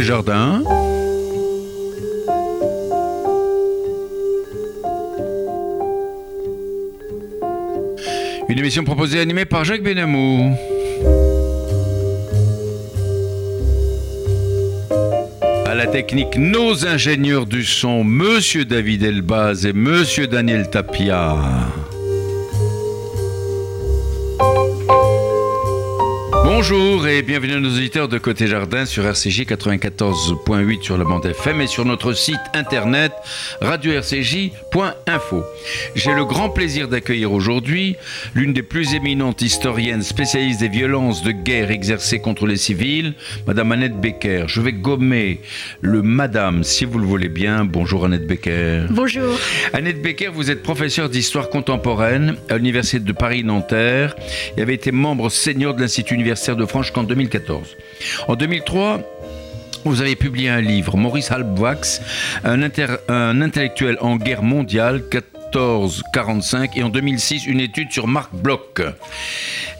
Côté jardin. Une émission proposée et animée par Jacques Benamou. À la technique, nos ingénieurs du son, Monsieur David Elbaz et Monsieur Daniel Tapia. Bonjour et bienvenue à nos auditeurs de Côté Jardin sur RCJ 94.8 sur la bande FM et sur notre site internet radio-rcj.info. J'ai le grand plaisir d'accueillir aujourd'hui l'une des plus éminentes historiennes spécialistes des violences de guerre exercées contre les civils, Madame Annette Becker. Je vais gommer le Madame si vous le voulez bien. Bonjour Annette Becker. Bonjour. Annette Becker, vous êtes professeure d'histoire contemporaine à l'Université de Paris-Nanterre et avez été membre senior de l'Institut universitaire de France qu'en 2014. En 2003, vous avez publié un livre, Maurice Halbwachs, un, un intellectuel en guerre mondiale, 1445 et en 2006 une étude sur Marc Bloch.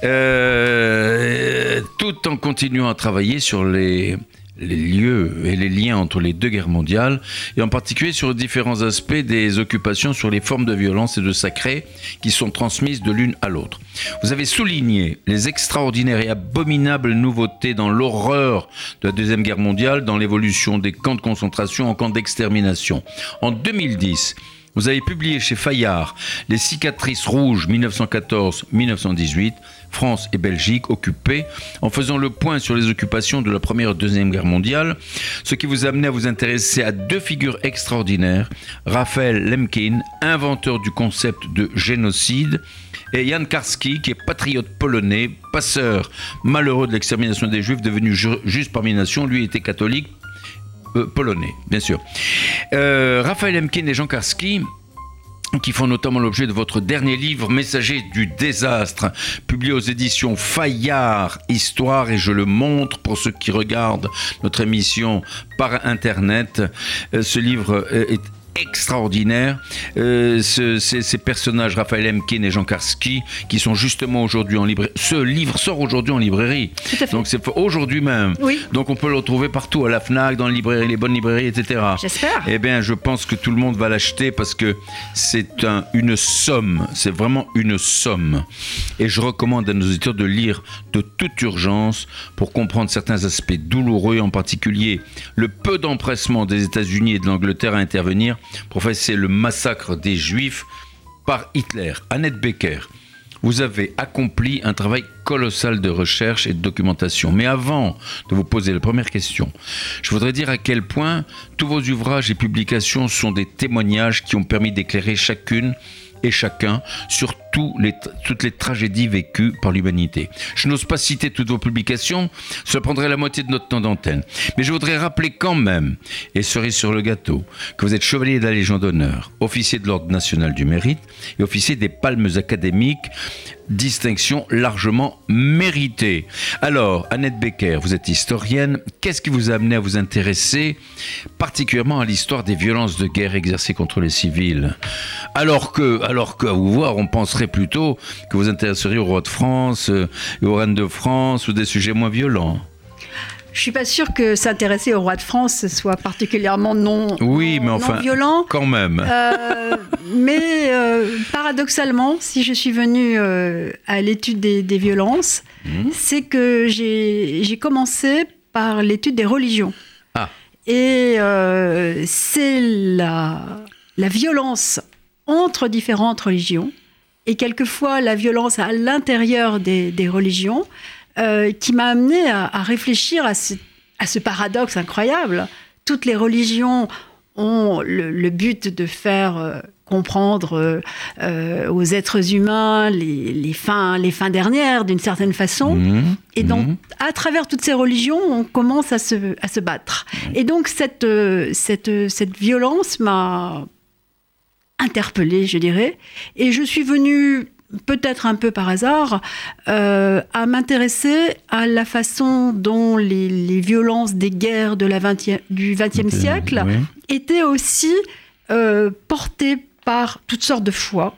Euh, tout en continuant à travailler sur les les lieux et les liens entre les deux guerres mondiales, et en particulier sur différents aspects des occupations, sur les formes de violence et de sacré qui sont transmises de l'une à l'autre. Vous avez souligné les extraordinaires et abominables nouveautés dans l'horreur de la Deuxième Guerre mondiale, dans l'évolution des camps de concentration en camps d'extermination. En 2010, vous avez publié chez Fayard Les cicatrices rouges 1914-1918, France et Belgique occupées, en faisant le point sur les occupations de la Première et Deuxième Guerre mondiale, ce qui vous a amené à vous intéresser à deux figures extraordinaires, Raphaël Lemkin, inventeur du concept de génocide, et Jan Karski, qui est patriote polonais, passeur malheureux de l'extermination des Juifs, devenu juste parmi les nations, lui était catholique, euh, polonais, bien sûr. Euh, Raphaël Emkin et Jean Karski qui font notamment l'objet de votre dernier livre, Messager du désastre, publié aux éditions Fayard Histoire, et je le montre pour ceux qui regardent notre émission par Internet. Euh, ce livre est extraordinaire. Euh, ces, personnages, Raphaël Emkin et Jean Karski, qui sont justement aujourd'hui en librairie. Ce livre sort aujourd'hui en librairie. Donc c'est aujourd'hui même. Oui. Donc on peut le retrouver partout, à la FNAC, dans les librairies, les bonnes librairies, etc. J'espère. Eh bien, je pense que tout le monde va l'acheter parce que c'est un, une somme. C'est vraiment une somme. Et je recommande à nos auditeurs de lire de toute urgence pour comprendre certains aspects douloureux, en particulier le peu d'empressement des États-Unis et de l'Angleterre à intervenir professé le massacre des Juifs par Hitler. Annette Becker, vous avez accompli un travail colossal de recherche et de documentation. Mais avant de vous poser la première question, je voudrais dire à quel point tous vos ouvrages et publications sont des témoignages qui ont permis d'éclairer chacune et chacun sur toutes les tragédies vécues par l'humanité. Je n'ose pas citer toutes vos publications, ça prendrait la moitié de notre temps d'antenne. Mais je voudrais rappeler quand même, et cerise sur le gâteau, que vous êtes chevalier de la Légion d'honneur, officier de l'Ordre national du mérite et officier des palmes académiques distinction largement méritée. Alors, Annette Becker, vous êtes historienne. Qu'est-ce qui vous a amené à vous intéresser particulièrement à l'histoire des violences de guerre exercées contre les civils? Alors que, alors qu'à vous voir, on penserait plutôt que vous intéresseriez au roi de France euh, et aux reines de France ou des sujets moins violents. Je suis pas sûre que s'intéresser au roi de France soit particulièrement non, oui, mais enfin, violent. Quand même. Euh, mais euh, paradoxalement, si je suis venue à l'étude des, violences, mmh. c'est que j'ai commencé par l'étude des religions. Ah. Et c'est la, la violence entre différentes religions et quelquefois la violence à l'intérieur des, religions, euh, qui m'a amené à, réfléchir à ce, paradoxe incroyable. Toutes les religions ont le, but de faire euh, comprendre euh, aux êtres humains les, fins, les fins dernières d'une certaine façon. Mmh. et donc, mmh. à travers toutes ces religions, on commence à se, à se battre. Mmh. Et donc, cette, cette, cette violence m'a interpellée, je dirais. Et je suis venue peut-être un peu par hasard, euh, à m'intéresser à la façon dont les, violences des guerres de la 20 du XXe siècle étaient aussi euh, portées par toutes sortes de foi.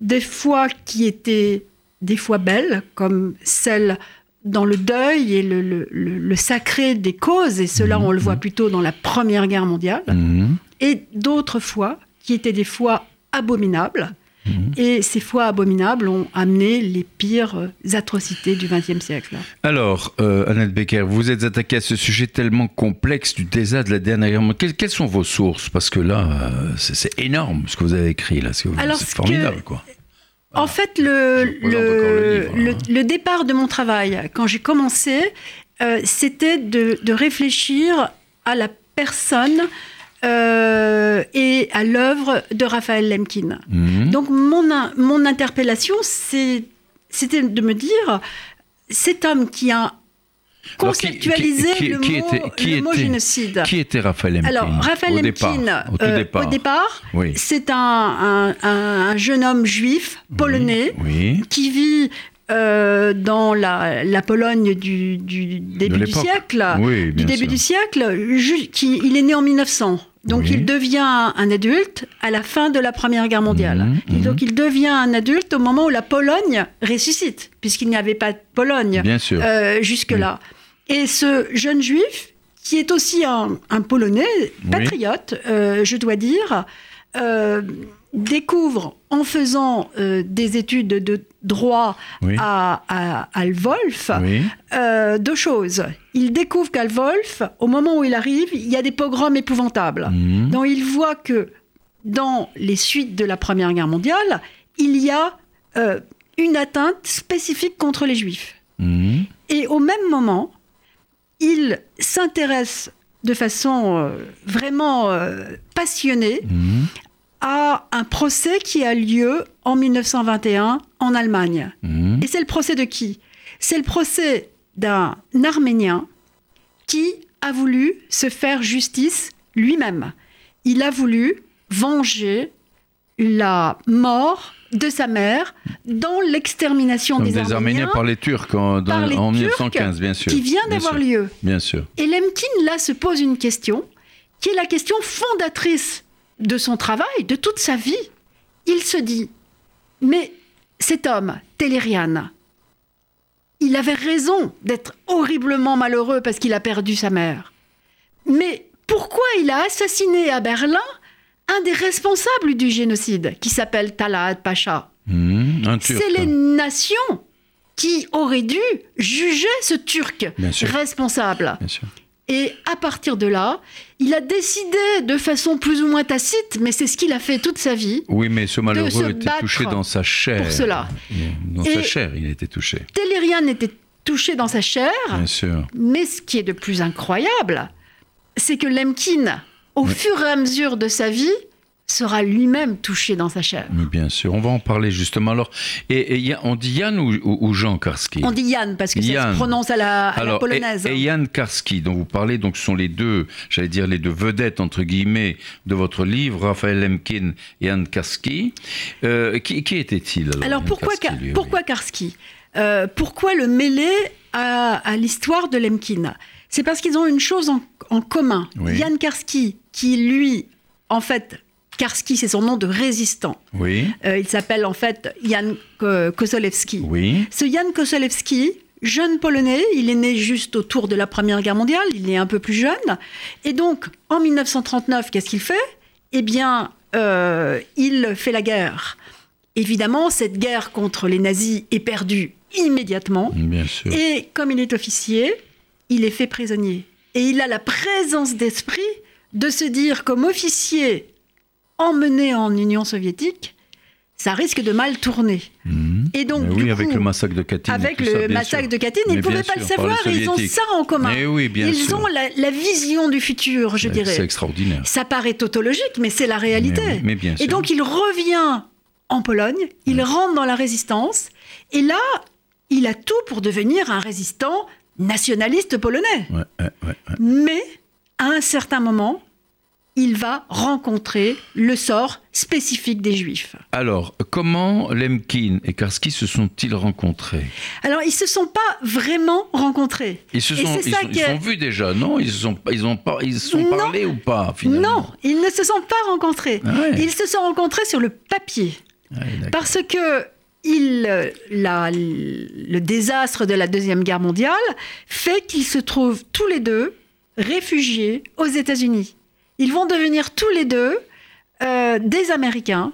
Des fois qui étaient des fois belles, comme celle dans le deuil et le, le- le- le sacré des causes, et cela Mhm, on le voit mhm. plutôt dans la Première Guerre mondiale, Mhm. et d'autres fois qui étaient des fois abominables. Mhm. Et ces fois abominables ont amené les pires euh, atrocités du XXe siècle. Alors, euh, Annette Becker, vous êtes attaquée à ce sujet tellement complexe du désastre de la dernière guerre mondiale. Quelles, sont vos sources? Parce que là, euh, c'est énorme ce que vous avez écrit là. C'est ce formidable, que- quoi. En fait, le, livre, hein. le départ de mon travail, quand j'ai commencé, euh, c'était de, de réfléchir à la personne euh, et à l'œuvre de Raphaël Lemkin. Mhm. Donc mon, mon interpellation, c'était de me dire, cet homme qui a qui- conceptualisé qui- le, qui mot, était- qui le mot était- génocide. Qui était Raphaël Lemkin Alors, Raphaël au Lemkin, départ, au euh, départ. au départ, Oui. c'est un, un- un- un jeune homme juif, polonais, Oui. qui vit euh, dans la, la Pologne du, du début du siècle, Oui, du début sûr. du siècle, qui, il est né en 1900. Donc Oui. il devient un, adulte à la fin de la Première Guerre mondiale. Mhm, Et mhm. donc il devient un adulte au moment où la Pologne ressuscite, puisqu'il n'y avait pas de Pologne euh, jusque-là. Et ce jeune juif, qui est aussi un, un Polonais, patriote, euh, je dois dire, euh, découvre en faisant euh, des études de droit Oui. à, à, à Lwolf Oui. euh, deux choses. Il découvre qu'à Lwolf, au moment où il arrive, il y a des pogroms épouvantables. Mhm. Donc il voit que dans les suites de la Première Guerre mondiale, il y a euh, une atteinte spécifique contre les Juifs. Mhm. Et au même moment, il s'intéresse de façon euh, vraiment euh, passionnée Mhm. À un procès qui a lieu en 1921 en Allemagne. Mhm. Et c'est le procès de qui? C'est le procès d'un Arménien qui a voulu se faire justice lui-même. Il a voulu venger la mort de sa mère dans l'extermination des, des Arméniens par les Turcs en, dans- par les en Turcs 1915, bien sûr. qui vient d'avoir lieu. Bien sûr. Et Lemkin, là, se pose une question qui est la question fondatrice de son travail, de toute sa vie. Il se dit, mais cet homme, Tellerian, il avait raison d'être horriblement malheureux parce qu'il a perdu sa mère. Mais pourquoi il a assassiné à Berlin un des responsables du génocide, qui s'appelle Talat Pacha? Turc. c'est les nations qui auraient dû juger ce Turc responsable. Bien sûr. Et à partir de là, il a décidé de façon plus ou moins tacite, mais c'est ce qu'il a fait toute sa vie. Oui, mais ce malheureux était touché dans sa chair. pour cela. Dans Et- sa chair, il était touché. Tellerian était touché dans sa chair, Bien sûr. mais ce qui est de plus incroyable, c'est que Lemkin, au Oui. fur et à mesure de sa vie, sera lui-même touché dans sa chair. Mais bien sûr, on va en parler justement. Alors, et, on dit Yann ou, Jean Karski? On dit Yann parce que ça se prononce à la, à la Alors, polonaise. et, et Yann Karski, dont vous parlez, donc ce sont les deux, j'allais dire les deux vedettes entre guillemets de votre livre, Raphaël Lemkin et Yann Karski. Euh, qui, qui était-il alors, pourquoi, Karski, Ka- lui, pourquoi Karski? Euh, Pourquoi le mêler à, à l'histoire de Lemkin? C'est parce qu'ils ont une chose en, en commun. Oui. Yann Karski, qui lui, en fait, Karski, c'est son nom de résistant. Oui, Euh, il s'appelle en fait Jan Ko- Kosolewski. oui. Ce Jan Kosolewski, jeune polonais, il est né juste autour de la Première Guerre mondiale, il est un peu plus jeune. Et donc, en 1939, qu'est-ce qu'il fait? Eh bien, euh, il fait la guerre. Évidemment, cette guerre contre les nazis est perdue immédiatement. Bien sûr. Et comme il est officier, il est fait prisonnier. Et il a la présence d'esprit de se dire, comme officier emmené en Union soviétique, ça risque de mal tourner. Mhm. Et donc, du oui, avec coup, le massacre de Katyn. avec ça, le massacre sûr. de Katyn, ils ne pouvaient pas le sûr, savoir et ils ont ça en commun. Mais oui, bien ils sûr. ont la, la vision du futur, je C'est- C'est dirais. extraordinaire. Ça paraît tautologique, mais c'est la réalité. Mais oui, mais bien et donc il revient en Pologne, il rentre dans la résistance, et là, il a tout pour devenir un résistant nationaliste polonais. Ouais, ouais, ouais, ouais. Mais à un certain moment, il va rencontrer le sort spécifique des Juifs. Alors, comment Lemkin et Karski se sont-ils rencontrés? Alors, ils se sont pas vraiment rencontrés. Ils se sont, ils sont, ils sont vus déjà, non? Ils se sont, ils ont, par- ils se sont Non. parlé ou pas finalement? Non, ils ne se sont pas rencontrés. Ah ouais. Ils se sont rencontrés sur le papier. Ah. Parce que il, la- le désastre de la Deuxième Guerre mondiale fait qu'ils se trouvent tous les deux réfugiés aux États-Unis. Ils vont devenir tous les deux euh, des Américains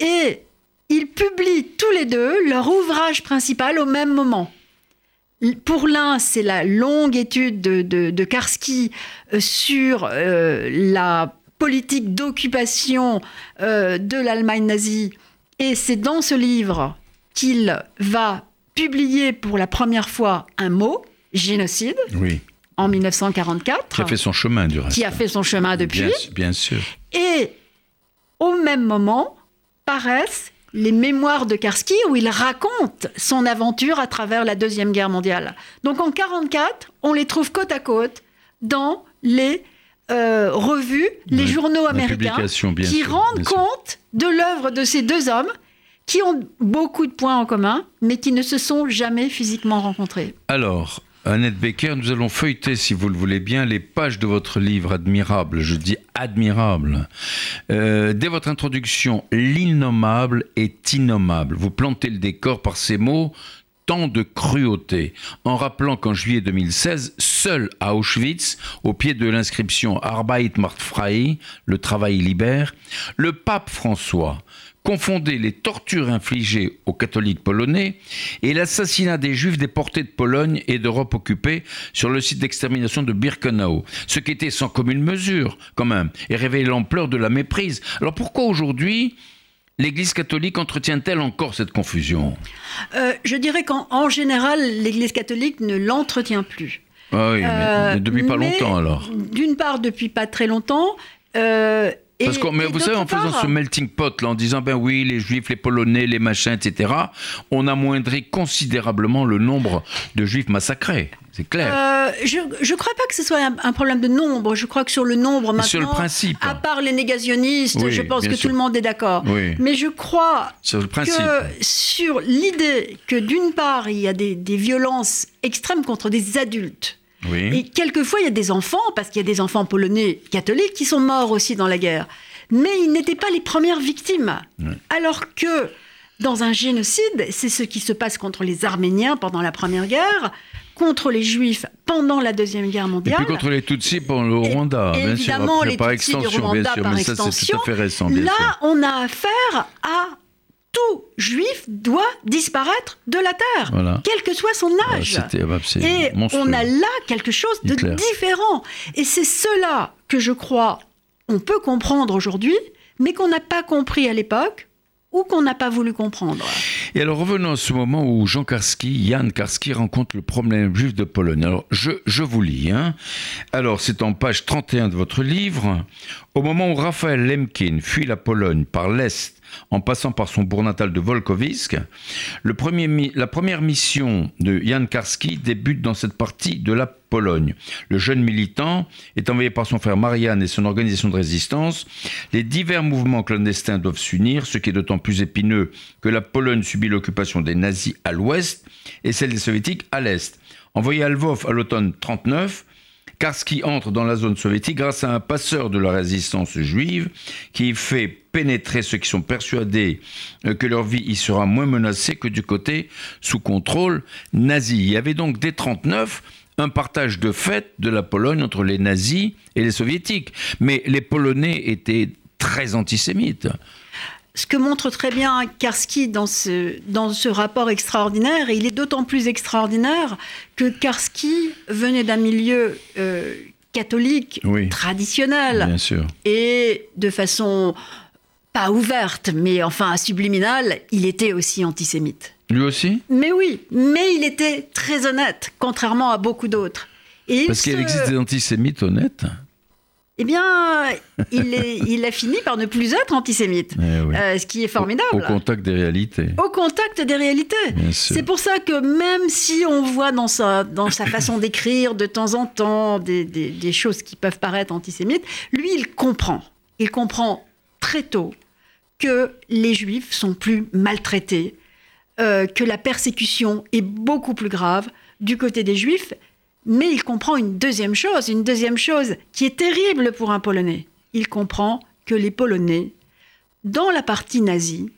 et ils publient tous les deux leur ouvrage principal au même moment. Pour l'un, c'est la longue étude de, de, de Karski euh, sur euh, la politique d'occupation euh, de l'Allemagne nazie. Et c'est dans ce livre qu'il va publier pour la première fois un mot, génocide, Oui. En 1944, Qui a fait son chemin, du reste. qui a fait son chemin depuis. Bien, bien sûr. Et au même moment paraissent les mémoires de Karski où il raconte son aventure à travers la Deuxième Guerre mondiale. Donc en 1944, on les trouve côte à côte dans les euh, revues, les journaux américains qui sûr, rendent compte de l'œuvre de ces deux hommes qui ont beaucoup de points en commun, mais qui ne se sont jamais physiquement rencontrés. Alors, Annette Becker, nous allons feuilleter, si vous le voulez bien, les pages de votre livre admirable. Je dis admirable. Euh, dès votre introduction, l'innommable est innommable. Vous plantez le décor par ces mots tant de cruauté, en rappelant qu'en juillet 2016, seul à Auschwitz, au pied de l'inscription Arbeit macht frei, le travail libère, le pape François confondait les tortures infligées aux catholiques polonais et l'assassinat des juifs déportés de Pologne et d'Europe occupée sur le site d'extermination de Birkenau, ce qui était sans commune mesure quand même, et révélait l'ampleur de la méprise. Alors pourquoi aujourd'hui l'Église catholique entretient-elle encore cette confusion? Euh, je dirais qu'en en général, l'Église catholique ne l'entretient plus. Ah oui, mais- Euh, depuis pas mais longtemps alors. D'une part, depuis pas très longtemps. euh, Parce mais vous savez, en faisant part- ce melting pot, là, en disant, ben oui, les juifs, les polonais, les machins, etc., on amoindrit considérablement le nombre de juifs massacrés. C'est clair. Euh, je ne crois pas que ce soit un, un problème de nombre. Je crois que sur le nombre maintenant, sur le principe. à part les négationnistes, Oui, je pense que sûr. tout le monde est d'accord. Oui. Mais je crois Sur le principe. que sur l'idée que d'une part, il y a des, des violences extrêmes contre des adultes. Oui. Et quelquefois, il y a des enfants, parce qu'il y a des enfants polonais catholiques qui sont morts aussi dans la guerre. Mais ils n'étaient pas les premières victimes. Alors que dans un génocide, c'est ce qui se passe contre les Arméniens pendant la Première Guerre, contre les Juifs pendant la Deuxième Guerre Et mondiale. puis contre les Tutsis pour le Et- Rwanda, bien sûr. évidemment, Après, les par Tutsis du extension, Rwanda bien sûr. par Mais ça, tout à fait récent, bien Là, sûr. on a affaire à tout juif doit disparaître de la terre, Voilà. quel que soit son Ah, âge. Ah, bah, Et monstrueux. on a là quelque chose de Hitler. différent. Et c'est cela que je crois on peut comprendre aujourd'hui, mais qu'on n'a pas compris à l'époque ou qu'on n'a pas voulu comprendre. Et alors revenons à ce moment où Jean Karski, Jan Karski rencontre le problème juif de Pologne. Alors je, je vous lis. Hein. Alors c'est en page 31 de votre livre. Au moment où Raphaël Lemkin fuit la Pologne par l'Est en passant par son bourg natal de mi- la première mission de Jan Karski débute dans cette partie de la Pologne. Le jeune militant est envoyé par son frère Marianne et son organisation de résistance. Les divers mouvements clandestins doivent s'unir, ce qui est d'autant plus épineux que la Pologne subit l'occupation des nazis à l'ouest et celle des soviétiques à l'est. Envoyé à Lvov à l'automne 39, Karski entre dans la zone soviétique grâce à un passeur de la résistance juive qui fait pénétrer ceux qui sont persuadés euh, que leur vie y sera moins menacée que du côté sous contrôle nazi. Il y avait donc dès 39 un partage de fait de la Pologne entre les nazis et les soviétiques. Mais les Polonais étaient très antisémites. Ce que montre très bien Karski dans ce, dans ce rapport extraordinaire, et il est d'autant plus extraordinaire que Karski venait d'un milieu euh, catholique Oui. traditionnel Bien sûr. et de façon pas ouverte, mais enfin subliminale, il était aussi antisémite. Lui aussi? Mais oui, mais il était très honnête, contrairement à beaucoup d'autres. Et Parce qu'il se- existe des antisémites honnêtes. Eh bien, il, est- il a fini par ne plus être antisémite, Eh oui. euh, ce qui est formidable. Au, au contact des réalités. Au contact des réalités. C'est pour ça que même si on voit dans sa, dans sa façon d'écrire de temps en temps des, des- des choses qui peuvent paraître antisémites, lui, il comprend. Il comprend très tôt que les juifs sont plus maltraités, euh, que la persécution est beaucoup plus grave du côté des juifs, mais il comprend une deuxième chose, une deuxième chose qui est terrible pour un Polonais. Il comprend que les Polonais, dans la partie nazie,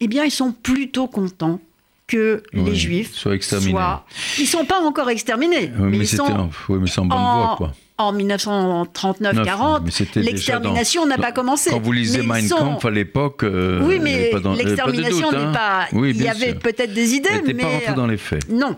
eh bien, ils sont plutôt contents que les Juifs soient exterminés. soient- Ils sont pas encore exterminés, Oui, mais mais ils sont en, oui, mais c'est en bonne en, voie, quoi. en 1939-40. mais c'était déjà L'extermination n'a pas commencé. Quand vous lisez Mais Mein sont- Kampf à l'époque, euh, oui, mais pas l'extermination n'est hein. pas. Oui, il y avait peut-être des idées, mais pas rentrée dans les faits. non.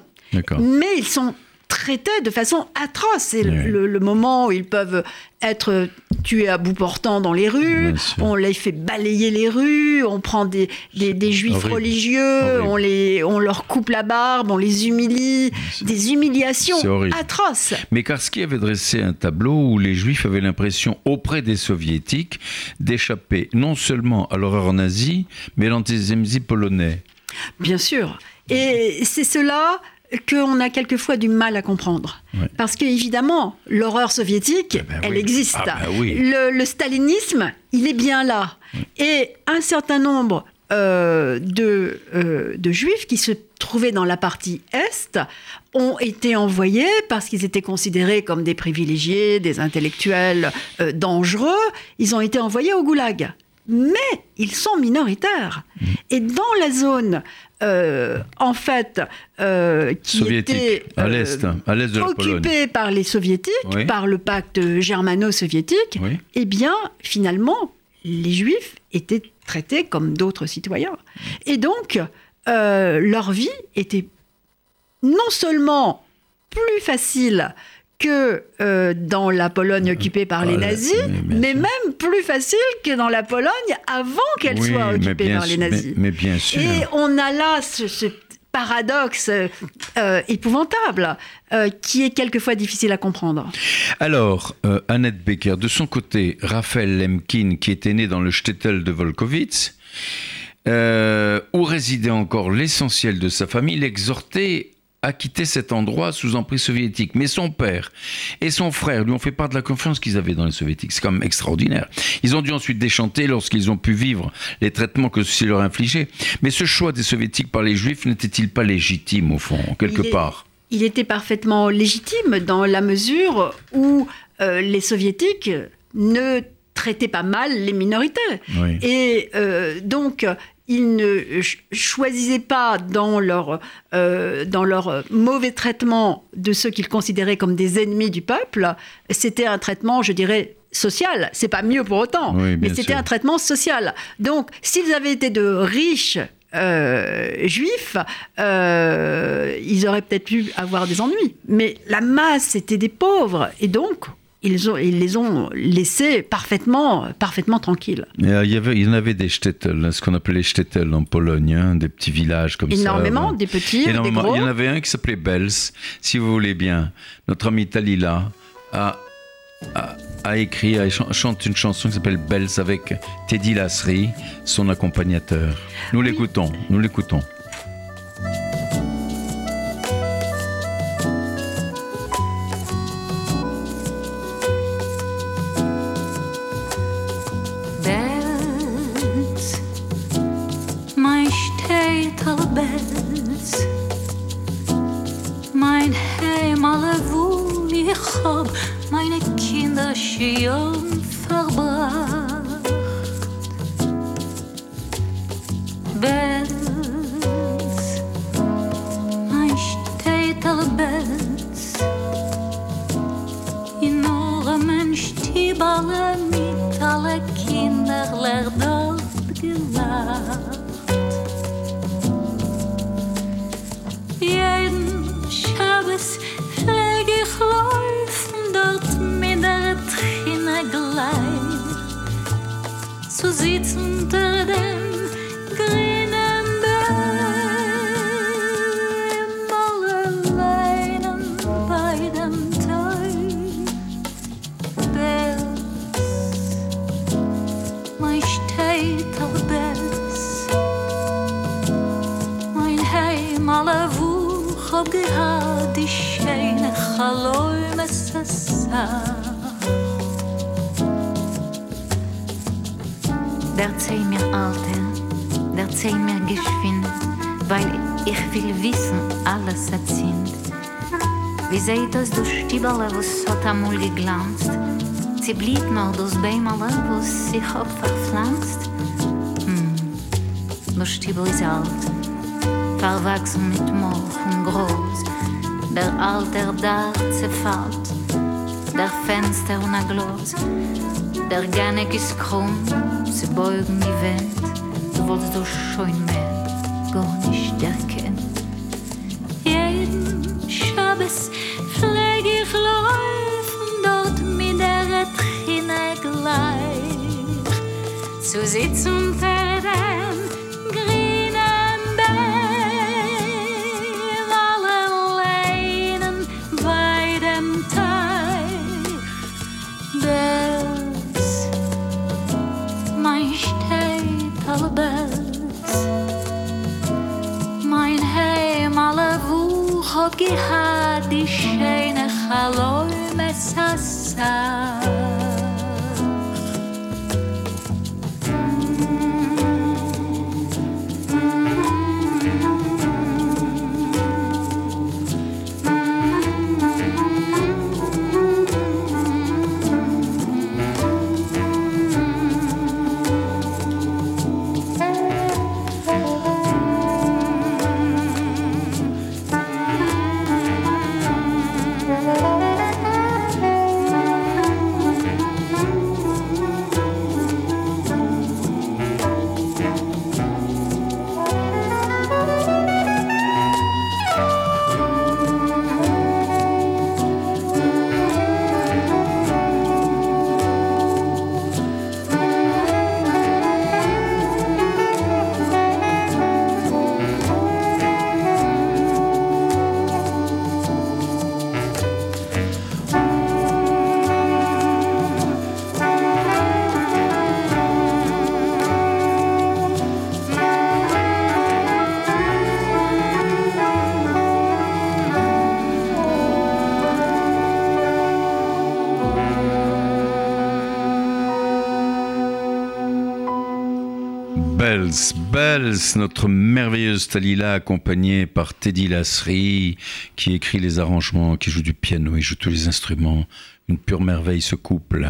Mais ils sont traités de façon atroce. C'est le- Oui. le, le moment où ils peuvent être tués à bout portant dans les rues. On les fait balayer les rues. On prend des, des, des juifs Horrible. religieux. Horrible. On, les, on leur coupe la barbe. On les humilie. Des humiliations atroces. Mais Karski avait dressé un tableau où les Juifs avaient l'impression, auprès des Soviétiques, d'échapper non seulement à l'horreur nazie, mais à l'antisémitisme polonais. Bien sûr. Et c'est cela qu'on a quelquefois du mal à comprendre. Ouais. Parce que, évidemment, l'horreur soviétique, Eh ben elle oui. existe. Ah ben oui. le, le stalinisme, il est bien là. Et un certain nombre euh, de, euh, de juifs qui se trouvaient dans la partie Est ont été envoyés parce qu'ils étaient considérés comme des privilégiés, des intellectuels euh, dangereux. Ils ont été envoyés au goulag. Mais ils sont minoritaires. Mm. Et dans la zone, euh, en fait, euh, qui Soviétique, était à euh, l'est, à l'est de la Pologne. occupée par les soviétiques, Oui. par le pacte germano-soviétique, Oui. eh bien, finalement, les juifs étaient traités comme d'autres citoyens. Et donc, leur vie était non seulement plus facile que euh, dans la Pologne occupée par les Ah, nazis, mais même plus facile que dans la Pologne avant qu'elle Oui, soit occupée par les mais- nazis. mais bien sûr. Et on a là ce, ce paradoxe euh, épouvantable euh, qui est quelquefois difficile à comprendre. Alors, euh, Annette Becker, de son côté, Raphaël Lemkin, qui était né dans le shtetl de Volkovitz, où résidait encore l'essentiel de sa famille, l'exhortait à quitter cet endroit sous emprise soviétique. Mais son père et son frère lui ont fait part de la confiance qu'ils avaient dans les soviétiques. C'est quand même extraordinaire. Ils ont dû ensuite déchanter lorsqu'ils ont pu vivre les traitements que ceux-ci leur infligeaient. Mais ce choix des soviétiques par les juifs n'était-il pas légitime, au fond, quelque Il est- part? Il était parfaitement légitime dans la mesure où euh, les soviétiques ne traitaient pas mal les minorités. Oui. Et euh, donc, ils ne ch- choisissaient pas dans leur, euh, dans leur mauvais traitement de ceux qu'ils considéraient comme des ennemis du peuple. C'était un traitement, je dirais, social. C'est pas mieux pour autant, Oui, mais c'était un traitement social. Donc, s'ils avaient été de riches euh, juifs, euh, ils auraient peut-être pu avoir des ennuis. Mais la masse était des pauvres, et donc ils, ont, ils les ont laissés parfaitement, parfaitement tranquilles. Et, euh, Il y, avait, il y en avait des shtetl, ce qu'on appelait les shtetl en Pologne, hein, des petits villages comme Énormément, ça. des petits, des Énormément. gros. Il y en avait un qui s'appelait Bels, si vous voulez bien. Notre ami Talila a, a, a écrit, a chan- chante une chanson qui s'appelle Bels avec Teddy Lasserie, son accompagnateur. Nous l'écoutons, nous l'écoutons. Hab meine Kinder schon verbracht. Bells, erzähl mir geschwind, weil ich will wissen, alles erzählt. Wie seht das du Stieberle, was hat amul geglanzt? Sie blieb noch das Bäumerle, was sich hab verpflanzt? Hm. der Stiebel ist alt, verwachsen mit Moch und Groß. Der alter Dach zerfällt, der Fenster und Glas. Der Ganek ist krumm, sie beugen die Wand. Wolltest so schön mehr, gar nicht erkennen. Jeden Schabes pflege ich laufen dort mit der Trine gleich. Zu sitzen unter Notre merveilleuse Talila accompagnée par Teddy Lasserie qui écrit les arrangements, qui joue du piano et joue tous les instruments. Une pure merveille ce couple.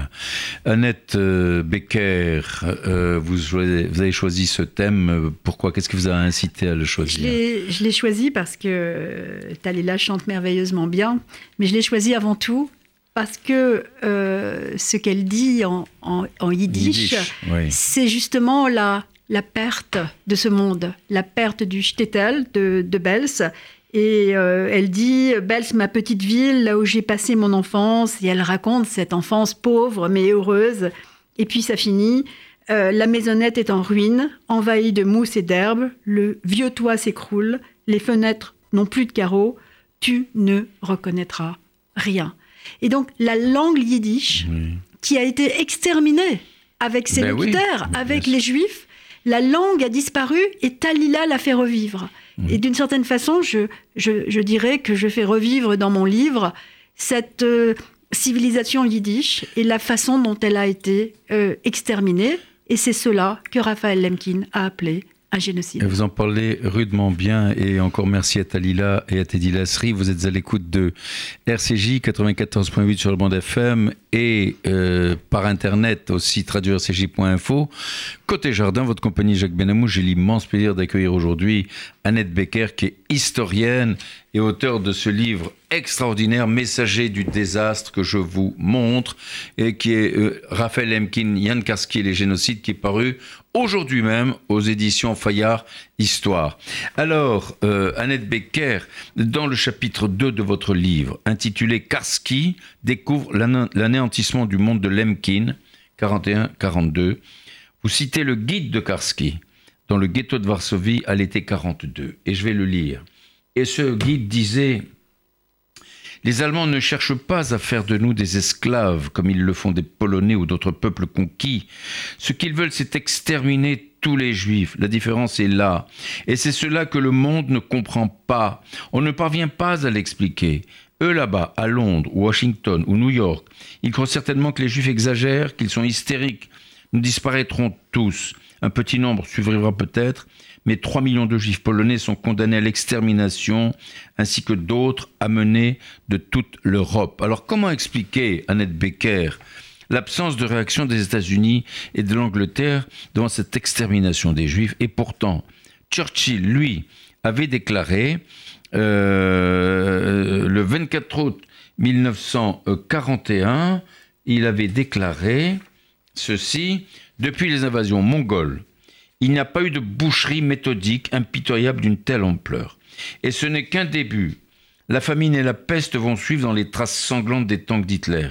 Annette euh, Becker, euh, vous, avez choisi ce thème. Pourquoi? Qu'est-ce qui vous a incité à le choisir? Je l'ai choisi parce que euh, Talila chante merveilleusement bien, mais je l'ai choisi avant tout parce que euh, ce qu'elle dit en, en- en yiddish, Yiddish, oui. c'est justement la, la perte de ce monde, la perte du shtetl de, de Bels. Et euh, elle dit Bels, ma petite ville, là où j'ai passé mon enfance. Et elle raconte cette enfance pauvre mais heureuse. Et puis ça finit. Euh, la maisonnette est en ruine, envahie de mousse et d'herbe. Le vieux toit s'écroule. Les fenêtres n'ont plus de carreaux. Tu ne reconnaîtras rien. Et donc la langue yiddish, qui a été exterminée avec ses Ben oui, bien avec les juifs, la langue a disparu et Talila l'a fait revivre. Mmh. Et d'une certaine façon, je, je, je dirais que je fais revivre dans mon livre cette euh, civilisation yiddish et la façon dont elle a été euh, exterminée. Et c'est cela que Raphaël Lemkin a appelé un génocide. Vous en parlez rudement bien et encore merci à Talila et à Teddy Lasserie. Vous êtes à l'écoute de RCJ 94.8 sur le bande FM et euh, par internet au site radio-rcj.info. Côté jardin, votre compagnie Jacques Benamou, j'ai l'immense plaisir d'accueillir aujourd'hui Annette Becker qui est historienne et auteur de ce livre extraordinaire, Messager du désastre que je vous montre et qui est euh, Raphaël Lemkin, Yann Karski et les génocides qui est paru aujourd'hui même aux éditions Fayard Histoire. Alors, euh, Annette Becker, dans le chapitre 2 de votre livre, intitulé Karski découvre l'anéantissement du monde de Lemkin, 41-42, vous citez le guide de Karski dans le ghetto de Varsovie à l'été 42, et je vais le lire. Et ce guide disait les Allemands ne cherchent pas à faire de nous des esclaves comme ils le font des Polonais ou d'autres peuples conquis. Ce qu'ils veulent, c'est exterminer tous les Juifs. La différence est là. Et c'est cela que le monde ne comprend pas. On ne parvient pas à l'expliquer. Eux là-bas, à Londres, Washington, ou New York, ils croient certainement que les Juifs exagèrent, qu'ils sont hystériques. Nous disparaîtrons tous. Un petit nombre survivra peut-être, mais 3 millions de juifs polonais sont condamnés à l'extermination, ainsi que d'autres amenés de toute l'Europe. Alors comment expliquer, Annette Becker, l'absence de réaction des États-Unis et de l'Angleterre devant cette extermination des Juifs? Et pourtant, Churchill, lui, avait déclaré euh, le 24 août 1941, il avait déclaré ceci, depuis les invasions mongoles, il n'y a pas eu de boucherie méthodique impitoyable d'une telle ampleur. Et ce n'est qu'un début. La famine et la peste vont suivre dans les traces sanglantes des tanks d'Hitler.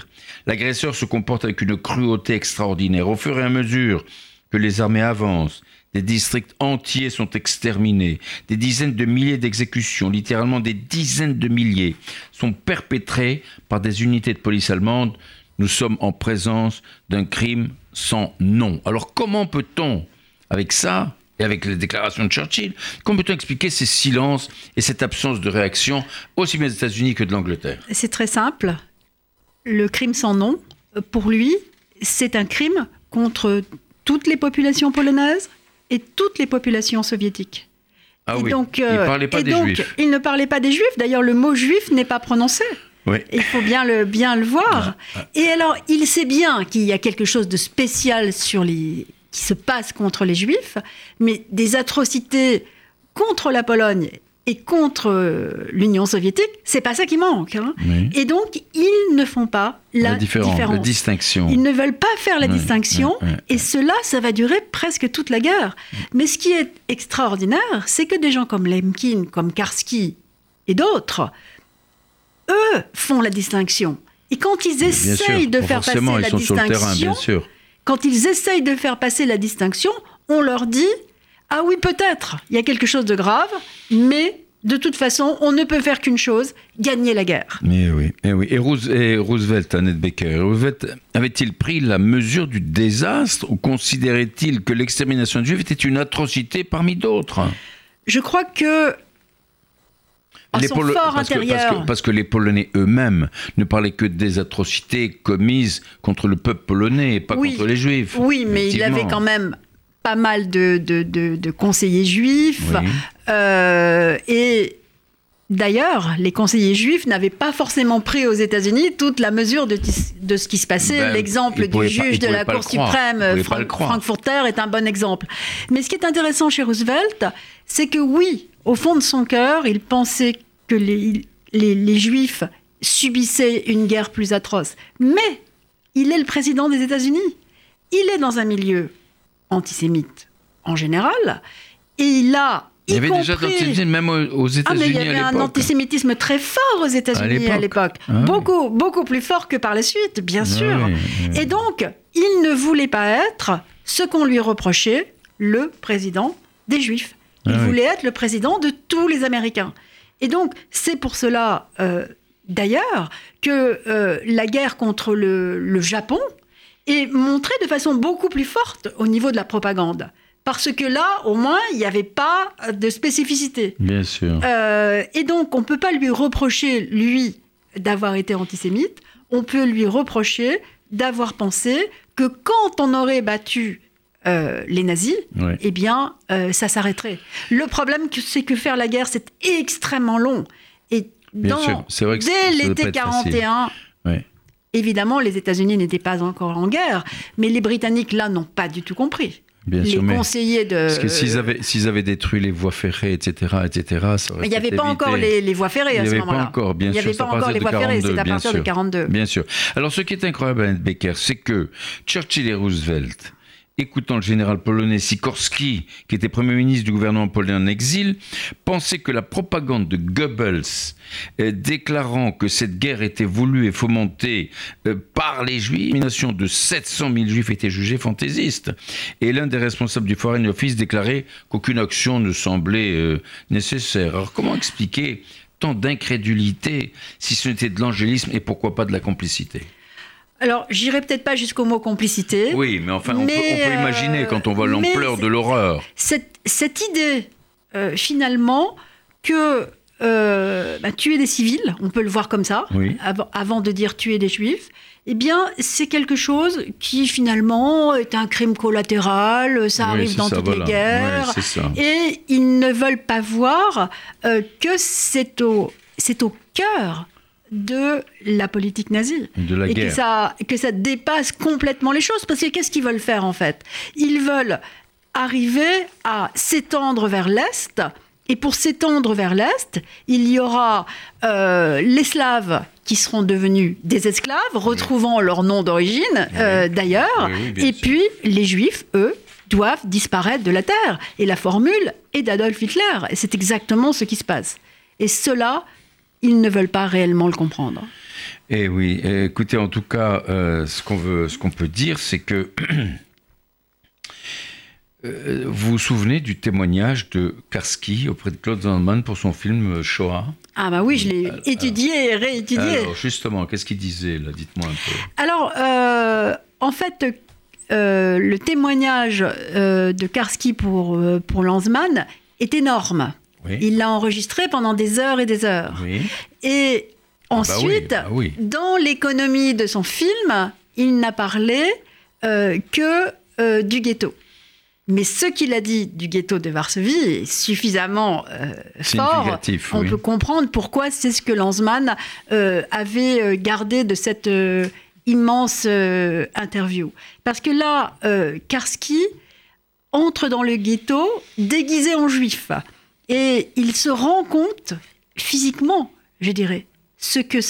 L'agresseur se comporte avec une cruauté extraordinaire. Au fur et à mesure que les armées avancent, des districts entiers sont exterminés, des dizaines de milliers d'exécutions, littéralement des dizaines de milliers, sont perpétrées par des unités de police allemandes. Nous sommes en présence d'un crime sans nom. Alors comment peut-on, avec ça, et avec les déclarations de Churchill, comment peut-on expliquer ces silences et cette absence de réaction, aussi bien des États-Unis que de l'Angleterre? C'est très simple. Le crime sans nom, pour lui, c'est un crime contre toutes les populations polonaises et toutes les populations soviétiques. Ah et oui, donc, il euh, parlait pas et des donc, Juifs. il ne parlait pas des juifs. D'ailleurs, le mot juif n'est pas prononcé. Oui. Il faut bien le, bien le voir. Et alors, il sait bien qu'il y a quelque chose de spécial sur les, qui se passe contre les juifs, mais des atrocités contre la Pologne et contre euh, l'Union soviétique, c'est pas ça qui manque. hein. Oui. Et donc, ils ne font pas la, La différence, différence. la distinction. Ils ne veulent pas faire la distinction, et cela, ça va durer presque toute la guerre. Mais ce qui est extraordinaire, c'est que des gens comme Lemkin, comme Karski et d'autres, eux font la distinction. Et quand ils sûr, essayent de faire passer la terrain, distinction, bien sûr. quand ils essayent de faire passer la distinction, on leur dit Ah oui, peut-être, il y a quelque chose de grave, mais de toute façon, on ne peut faire qu'une chose gagner la guerre. Mais oui, eh oui. Et, Roose- et Roosevelt, Annette Becker, Roosevelt avait-il pris la mesure du désastre ou considérait-il que l'extermination Juifs était une atrocité parmi d'autres? Je crois que. Les son Polo- fort parce, que, parce, intérieur. que, parce que les Polonais eux-mêmes ne parlaient que des atrocités commises contre le peuple polonais et pas Oui. contre les Juifs. Oui, mais il avait quand même pas mal de, de- de- de conseillers juifs. Oui. Euh, et d'ailleurs, les conseillers juifs n'avaient pas forcément pris aux États-Unis toute la mesure de, de ce qui se passait. Ben, L'exemple du pas- juge de la Cour suprême, Frank-. Frankfurter, est un bon exemple. Mais ce qui est intéressant chez Roosevelt, c'est que oui, au fond de son cœur, il pensait que les, les- les juifs subissaient une guerre plus atroce. Mais il est le président des États-Unis. Il est dans un milieu antisémite en général, et il a. Il y avait y déjà compris- d'antisémitisme même aux aux ah, mais il États-Unis y avait un antisémitisme très fort aux États-Unis À l'époque. Ah oui. beaucoup, beaucoup plus fort que par la suite, bien Ah sûr. oui, oui. Et donc, il ne voulait pas être ce qu'on lui reprochait, le président des Juifs. Il Ah voulait être le président de tous les Américains. Et donc, c'est pour cela, euh, d'ailleurs, que euh, la guerre contre le, le Japon est montrée de façon beaucoup plus forte au niveau de la propagande. Parce que là, au moins, il n'y avait pas de spécificité. Bien sûr. Euh, et donc, on ne peut pas lui reprocher, lui, d'avoir été antisémite. On peut lui reprocher d'avoir pensé que quand on aurait battu euh, les nazis, Ouais. eh bien, euh, ça s'arrêterait. Le problème, c'est que faire la guerre, c'est extrêmement long. Et Bien dans, sûr, vrai que dès l'été être facile. 41, Ouais. évidemment, les États-Unis n'étaient pas encore en guerre, mais les Britanniques, là, n'ont pas du tout compris. Bien les sûr, conseillers de... Parce que s'ils avaient, détruit les voies ferrées, etc., etc., ça aurait Mais il n'y avait pas encore les, les voies ferrées Il à n'y ce avait pas moment-là. encore, bien Il n'y sûr. avait pas encore partir les de voies ferrées, 42, c'est à bien partir de sûr. 42. Bien sûr. Alors, ce qui est incroyable, Becker, c'est que Churchill et Roosevelt, écoutant le général polonais Sikorski, qui était Premier ministre du gouvernement polonais en exil, pensaient que la propagande de Goebbels, euh, déclarant que cette guerre était voulue et fomentée euh, par les Juifs, l'élimination de 700 000 Juifs était jugée fantaisiste. Et l'un des responsables du Foreign Office déclarait qu'aucune action ne semblait euh, nécessaire. Alors, comment expliquer tant d'incrédulité si ce n'était de l'angélisme et pourquoi pas de la complicité? Alors, j'irai peut-être pas jusqu'au mot complicité. Oui, mais enfin, on, Mais, peut, on peut euh, imaginer quand on voit l'ampleur de l'horreur. Cette, cette idée, euh, finalement, que euh, bah, tuer des civils, on peut le voir comme ça, Oui. avant, avant de dire tuer des juifs, eh bien, c'est quelque chose qui, finalement, est un crime collatéral, ça Oui, arrive dans ça, toutes voilà. les guerres. Oui. Et ils ne veulent pas voir euh, que c'est au, c'est au cœur de la politique nazie. De la et guerre. Que ça, que ça dépasse complètement les choses. Parce que qu'est-ce qu'ils veulent faire en fait? Ils veulent arriver à s'étendre vers l'Est. Et pour s'étendre vers l'Est, il y aura euh, les Slaves qui seront devenus des esclaves, retrouvant leur nom d'origine euh, d'ailleurs. Oui, et sûr. puis les Juifs, eux, doivent disparaître de la Terre. Et la formule est d'Adolf Hitler. Et c'est exactement ce qui se passe. Et cela, ils ne veulent pas réellement le comprendre. Eh oui, écoutez, en tout cas, euh, ce qu'on veut, ce qu'on peut dire, c'est que euh, vous vous souvenez du témoignage de Karski auprès de Claude Zandman pour son film euh, Shoah? Ah bah oui, je l'ai étudié et réétudié. Alors justement, qu'est-ce qu'il disait là Dites-moi un peu. Alors, euh, en fait, euh, le témoignage euh, de Karski pour, pour Lanzmann est énorme. Oui. Il l'a enregistré pendant des heures et des heures. Oui. Et bah ensuite, bah oui. dans l'économie de son film, il n'a parlé euh, que euh, du ghetto. Mais ce qu'il a dit du ghetto de Varsovie est suffisamment euh, fort. On oui. peut comprendre pourquoi c'est ce que Lanzmann euh, avait gardé de cette euh, immense interview. Parce que là, Karski entre dans le ghetto déguisé en juif. Et il se rend compte, physiquement, je dirais, ce que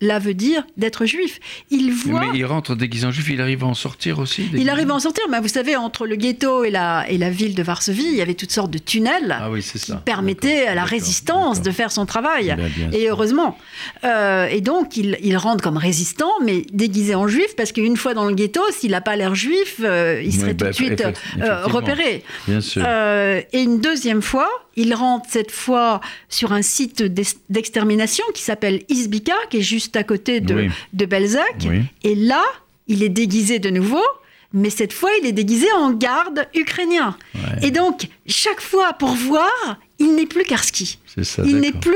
cela veut dire d'être juif. Il voit... Mais il rentre déguisé en juif, il arrive à en sortir aussi Il arrive à en sortir, mais vous savez, entre le ghetto et la, et la ville de Varsovie, il y avait toutes sortes de tunnels Ah oui, qui ça. permettaient à la résistance de faire son travail. Bien, bien et heureusement. Euh, et donc, il, il rentre comme résistant, mais déguisé en juif, parce qu'une fois dans le ghetto, s'il n'a pas l'air juif, euh, il serait Oui, tout bah, de suite euh, repéré. Bien sûr. Et une deuxième fois, il rentre cette fois sur un site d'ex- d'extermination qui s'appelle Izbika, qui est juste à côté de, Oui. de Belzec. Oui. Et là, il est déguisé de nouveau, mais cette fois, il est déguisé en garde ukrainien. Et donc, chaque fois, pour voir, il n'est plus Karski. Ça. il n'est plus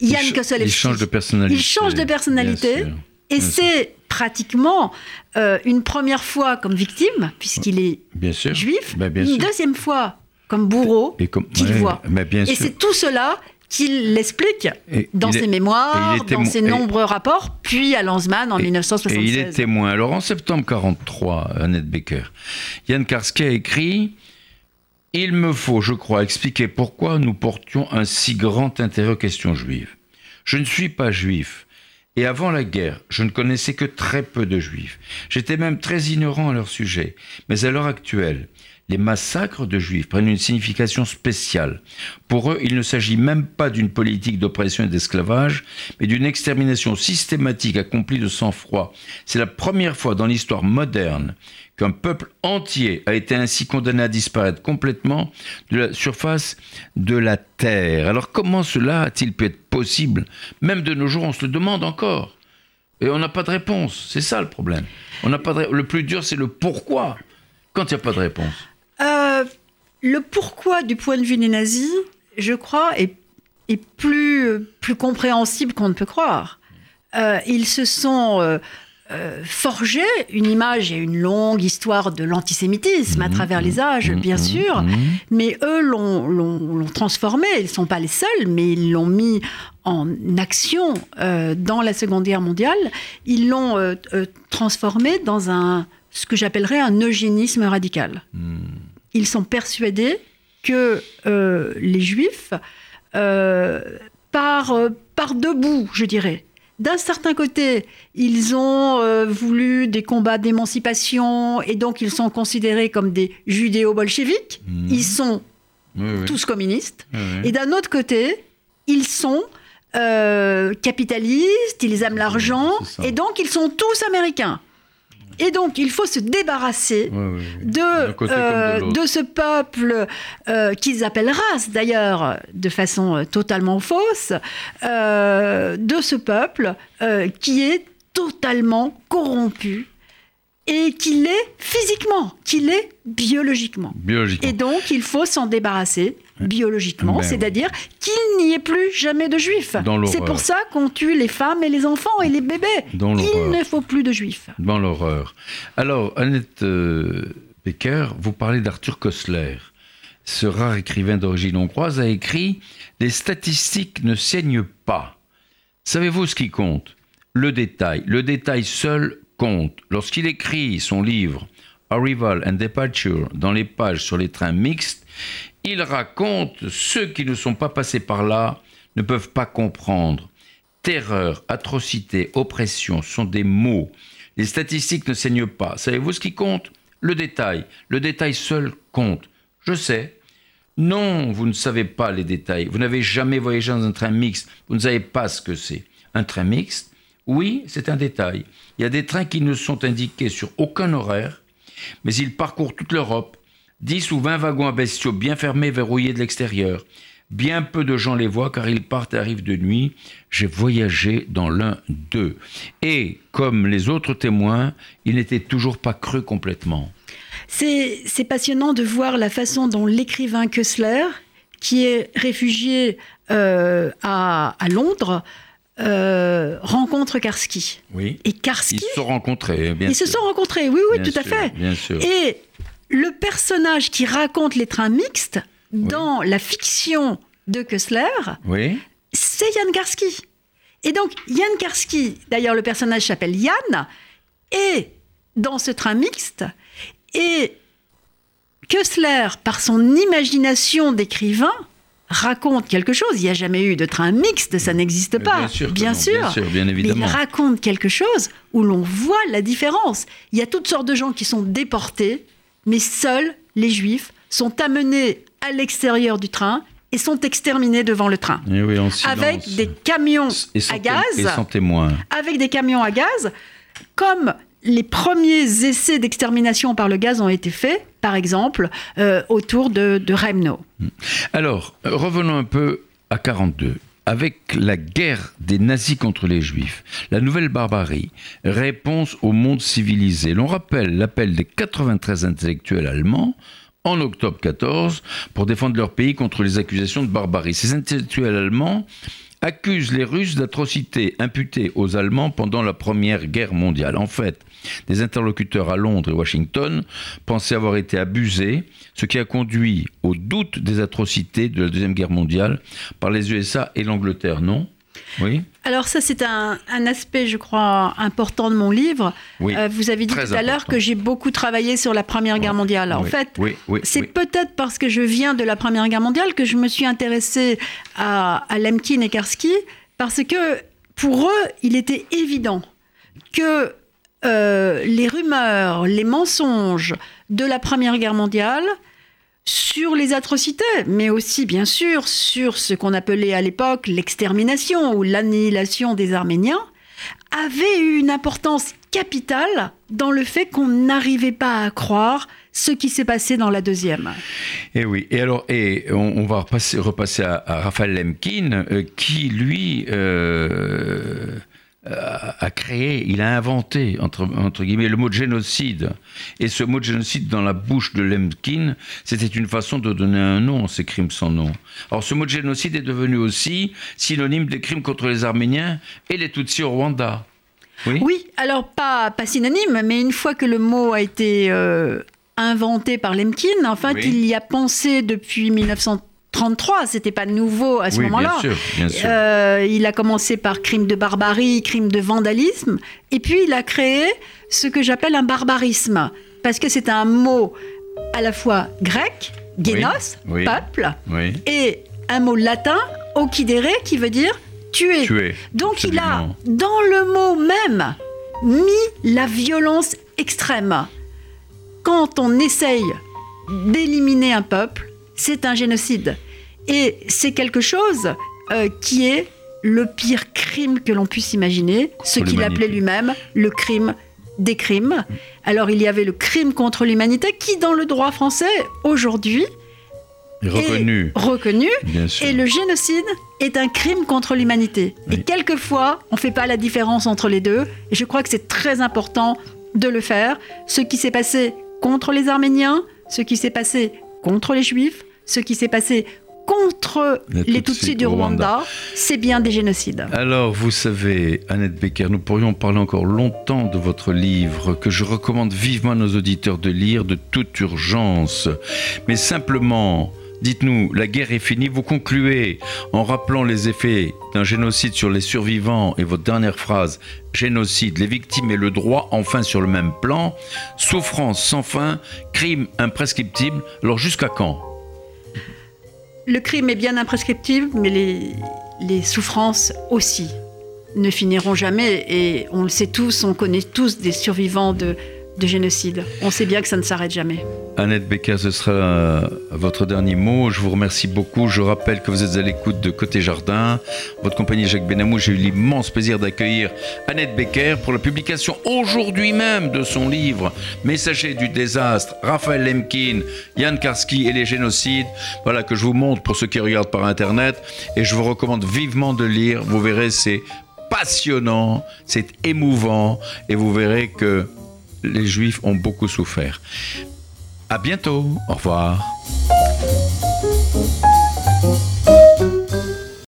Yann Il Kosolevski. Il change de personnalité. Il change de personnalité. Bien sûr. Et c'est pratiquement euh, une première fois comme victime, puisqu'il est Bien sûr. juif, Ben, bien une sûr. deuxième fois comme bourreau Et comme- qu'il ouais, voit. bien et c'est tout cela qu'il l'explique dans est- ses mémoires, dans ses et- nombreux rapports, puis à Lanzmann en Et- 1976. Et il est témoin. Alors en septembre 43, Annette Becker, Yann Karski a écrit Il me faut, je crois, expliquer pourquoi nous portions un si grand intérêt aux questions juives. Je ne suis pas juif. Et avant la guerre, je ne connaissais que très peu de juifs. J'étais même très ignorant à leur sujet. Mais à l'heure actuelle, les massacres de juifs prennent une signification spéciale. Pour eux, il ne s'agit même pas d'une politique d'oppression et d'esclavage, mais d'une extermination systématique accomplie de sang-froid. C'est la première fois dans l'histoire moderne qu'un peuple entier a été ainsi condamné à disparaître complètement de la surface de la terre. Alors comment cela a-t-il pu être possible? Même de nos jours, on se le demande encore. Et on n'a pas de réponse. C'est ça le problème. On Le plus dur, c'est le pourquoi. Quand il n'y a pas de réponse. Euh, le pourquoi du point de vue des nazis, je crois, est, est plus, plus compréhensible qu'on ne peut croire. Euh, ils se sont euh, euh, forgés une image et une longue histoire de l'antisémitisme à travers les âges, bien sûr, mais eux l'ont- transformé. Ils ne sont pas les seuls, mais ils l'ont mis en action euh, dans la Seconde Guerre mondiale. Ils l'ont euh, euh, transformé dans un, ce que j'appellerais un eugénisme radical ils sont persuadés que euh, les Juifs, euh, par, euh, par deux bouts, je dirais. D'un certain côté, ils ont euh, voulu des combats d'émancipation et donc ils sont considérés comme des judéo-bolcheviques. Ils sont Oui, oui. tous communistes. Oui. Et d'un autre côté, ils sont euh, capitalistes, ils aiment l'argent et donc ils sont tous américains. Et donc il faut se débarrasser de, euh, de ce peuple euh, qu'ils appellent race d'ailleurs de façon euh, totalement fausse, euh, de ce peuple qui est totalement corrompu et qui l'est physiquement, qui l'est biologiquement. Biologiquement. Et donc il faut s'en débarrasser biologiquement, Ben c'est-à-dire qu'il n'y ait plus jamais de juifs. C'est pour ça qu'on tue les femmes et les enfants et les bébés. Dans Il ne faut plus de juifs. Dans l'horreur. Alors, Annette euh, Becker, vous parlez d'Arthur Koestler. Ce rare écrivain d'origine hongroise a écrit Les statistiques ne saignent pas. Savez-vous ce qui compte? Le détail. Le détail seul compte. Lorsqu'il écrit son livre Arrival and Departure dans les pages sur les trains mixtes, il raconte ceux qui ne sont pas passés par là ne peuvent pas comprendre. Terreur, atrocité, oppression sont des mots. Les statistiques ne saignent pas. Savez-vous ce qui compte? Le détail. Le détail seul compte. Je sais. Non, vous ne savez pas les détails. Vous n'avez jamais voyagé dans un train mixte. Vous ne savez pas ce que c'est. Un train mixte, oui, c'est un détail. Il y a des trains qui ne sont indiqués sur aucun horaire, mais ils parcourent toute l'Europe. 10 ou 20 wagons à bestiaux bien fermés, verrouillés de l'extérieur. Bien peu de gens les voient car ils partent et arrivent de nuit. J'ai voyagé dans l'un d'eux. Et, comme les autres témoins, il n'était toujours pas cru complètement. C'est passionnant de voir la façon dont l'écrivain Kessler, qui est réfugié euh, à, Londres, euh, rencontre Karski. Oui. Et Karski. Ils se sont rencontrés, bien Ils se sont rencontrés, oui, oui, tout à fait. Bien sûr. Et le personnage qui raconte les trains mixtes dans la fiction de Kessler, c'est Yann Karski. Et donc, Yann Karski, d'ailleurs, le personnage s'appelle Yann, est dans ce train mixte. Et Kessler, par son imagination d'écrivain, raconte quelque chose. Il n'y a jamais eu de train mixte, ça n'existe pas. Bien sûr, bien, sûr. bien, évidemment. Mais il raconte quelque chose où l'on voit la différence. Il y a toutes sortes de gens qui sont déportés, mais seuls les juifs sont amenés à l'extérieur du train et sont exterminés devant le train. Eh avec des camions à gaz. Et sans témoin. Avec des camions à gaz, comme les premiers essais d'extermination par le gaz ont été faits, par exemple, euh, autour de, de Remno. Alors, revenons un peu à 42 avec la guerre des nazis contre les juifs, la nouvelle barbarie, réponse au monde civilisé. L'on rappelle l'appel des 93 intellectuels allemands en octobre 14 pour défendre leur pays contre les accusations de barbarie. Ces intellectuels allemands accusent les Russes d'atrocités imputées aux Allemands pendant la Première Guerre mondiale. En fait, des interlocuteurs à Londres et Washington pensaient avoir été abusés, ce qui a conduit au doute des atrocités de la Deuxième Guerre mondiale par les USA et l'Angleterre, non? Oui. Alors ça, c'est un, aspect, je crois, important de mon livre. Euh, vous avez dit tout à l'heure que j'ai beaucoup travaillé sur la Première Guerre mondiale. En fait, c'est peut-être parce que je viens de la Première Guerre mondiale que je me suis intéressée à, Lemkin et Karski, parce que pour eux, il était évident que euh, les rumeurs, les mensonges de la Première Guerre mondiale sur les atrocités, mais aussi bien sûr sur ce qu'on appelait à l'époque l'extermination ou l'annihilation des Arméniens, avait eu une importance capitale dans le fait qu'on n'arrivait pas à croire ce qui s'est passé dans la deuxième. Et eh oui, et alors, et on, va repasser, repasser à, Raphaël Lemkin, euh, qui lui euh, a créé, il a inventé, entre, entre, guillemets, le mot de génocide. Et ce mot de génocide, dans la bouche de Lemkin, c'était une façon de donner un nom à ces crimes sans nom. Alors ce mot de génocide est devenu aussi synonyme des crimes contre les Arméniens et les Tutsis au Rwanda. Oui, oui alors pas, pas synonyme, mais une fois que le mot a été euh, inventé par Lemkin, en fait, il y a pensé depuis 1930 33, c'était pas nouveau à ce moment-là. Euh, il a commencé par crime de barbarie, crime de vandalisme, et puis il a créé ce que j'appelle un barbarisme, parce que c'est un mot à la fois grec, génos, peuple, et un mot latin, okidere, qui veut dire tuer. Donc il a, dans le mot même, mis la violence extrême. Quand on essaye d'éliminer un peuple, c'est un génocide. Et c'est quelque chose euh, qui est le pire crime que l'on puisse imaginer, ce qu'il appelait lui-même le crime des crimes. Alors il y avait le crime contre l'humanité qui, dans le droit français, aujourd'hui, est reconnu. reconnu et le génocide est un crime contre l'humanité. Et quelquefois, on ne fait pas la différence entre les deux. Et je crois que c'est très important de le faire. Ce qui s'est passé contre les Arméniens, ce qui s'est passé contre les Juifs, ce qui s'est passé contre les, Tutsis, du Rwanda, c'est bien des génocides. Alors, vous savez, Annette Becker, nous pourrions parler encore longtemps de votre livre que je recommande vivement à nos auditeurs de lire de toute urgence. Mais simplement, Dites-nous, la guerre est finie. Vous concluez en rappelant les effets d'un génocide sur les survivants et votre dernière phrase, génocide, les victimes et le droit enfin sur le même plan. Souffrance sans fin, crime imprescriptible. Alors jusqu'à quand? Le crime est bien imprescriptible, mais les, les souffrances aussi ne finiront jamais. Et on le sait tous, on connaît tous des survivants de, de génocide. On sait bien que ça ne s'arrête jamais. Annette Becker, ce sera euh, votre dernier mot. Je vous remercie beaucoup. Je rappelle que vous êtes à l'écoute de Côté Jardin. Votre compagnie Jacques Benamou, j'ai eu l'immense plaisir d'accueillir Annette Becker pour la publication aujourd'hui même de son livre Messager du désastre, Raphaël Lemkin, Yann Karski et les génocides. Voilà que je vous montre pour ceux qui regardent par Internet. Et je vous recommande vivement de lire. Vous verrez, c'est passionnant, c'est émouvant. Et vous verrez que les Juifs ont beaucoup souffert. À bientôt. Au revoir.